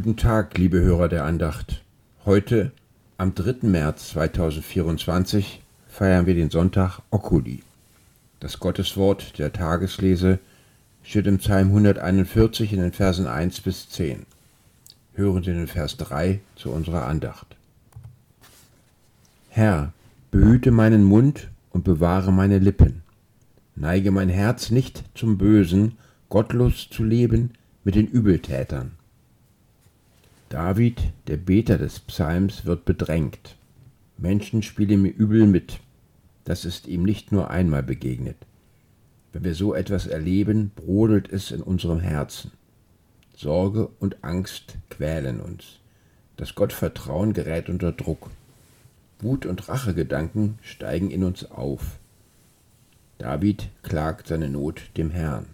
Guten Tag, liebe Hörer der Andacht. Heute, am 3. März 2024, feiern wir den Sonntag Okuli. Das Gotteswort der Tageslese steht im Psalm 141 in den Versen 1 bis 10. Hören Sie den Vers 3 zu unserer Andacht. Herr, behüte meinen Mund und bewahre meine Lippen. Neige mein Herz nicht zum Bösen, gottlos zu leben mit den Übeltätern. David, der Beter des Psalms, wird bedrängt. Menschen spielen ihm übel mit. Das ist ihm nicht nur einmal begegnet. Wenn wir so etwas erleben, brodelt es in unserem Herzen. Sorge und Angst quälen uns. Das Gottvertrauen gerät unter Druck. Wut und Rachegedanken steigen in uns auf. David klagt seine Not dem Herrn.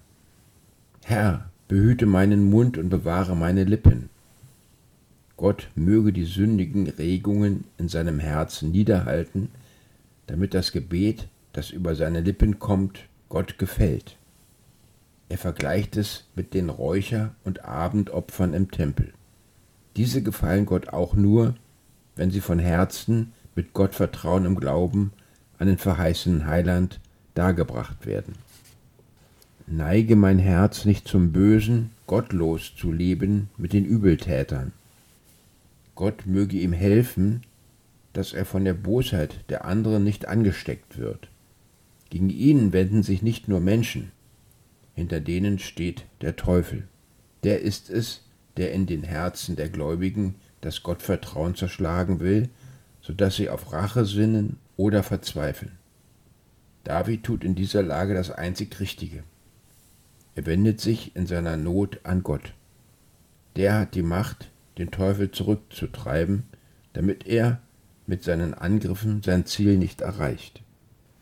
Herr, behüte meinen Mund und bewahre meine Lippen. Gott möge die sündigen Regungen in seinem Herzen niederhalten, damit das Gebet, das über seine Lippen kommt, Gott gefällt. Er vergleicht es mit den Räucher- und Abendopfern im Tempel. Diese gefallen Gott auch nur, wenn sie von Herzen mit Gottvertrauen im Glauben an den verheißenen Heiland dargebracht werden. Neige mein Herz nicht zum Bösen, gottlos zu leben mit den Übeltätern. Gott möge ihm helfen, dass er von der Bosheit der anderen nicht angesteckt wird. Gegen ihn wenden sich nicht nur Menschen, hinter denen steht der Teufel. Der ist es, der in den Herzen der Gläubigen das Gottvertrauen zerschlagen will, so dass sie auf Rache sinnen oder verzweifeln. David tut in dieser Lage das einzig Richtige. Er wendet sich in seiner Not an Gott. Der hat die Macht, den Teufel zurückzutreiben, damit er mit seinen Angriffen sein Ziel nicht erreicht.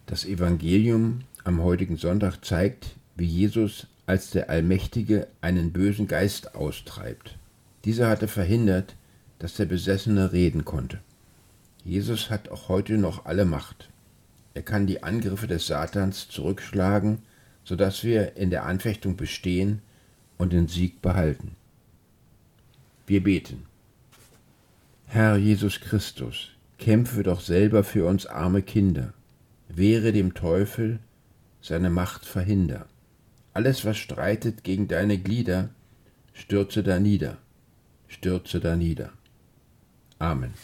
Das Evangelium am heutigen Sonntag zeigt, wie Jesus als der Allmächtige einen bösen Geist austreibt. Dieser hatte verhindert, dass der Besessene reden konnte. Jesus hat auch heute noch alle Macht. Er kann die Angriffe des Satans zurückschlagen, sodass wir in der Anfechtung bestehen und den Sieg behalten. Wir beten. Herr Jesus Christus, kämpfe doch selber für uns arme Kinder, wehre dem Teufel, seine Macht verhinder. Alles, was streitet gegen deine Glieder, stürze da nieder, stürze da nieder. Amen.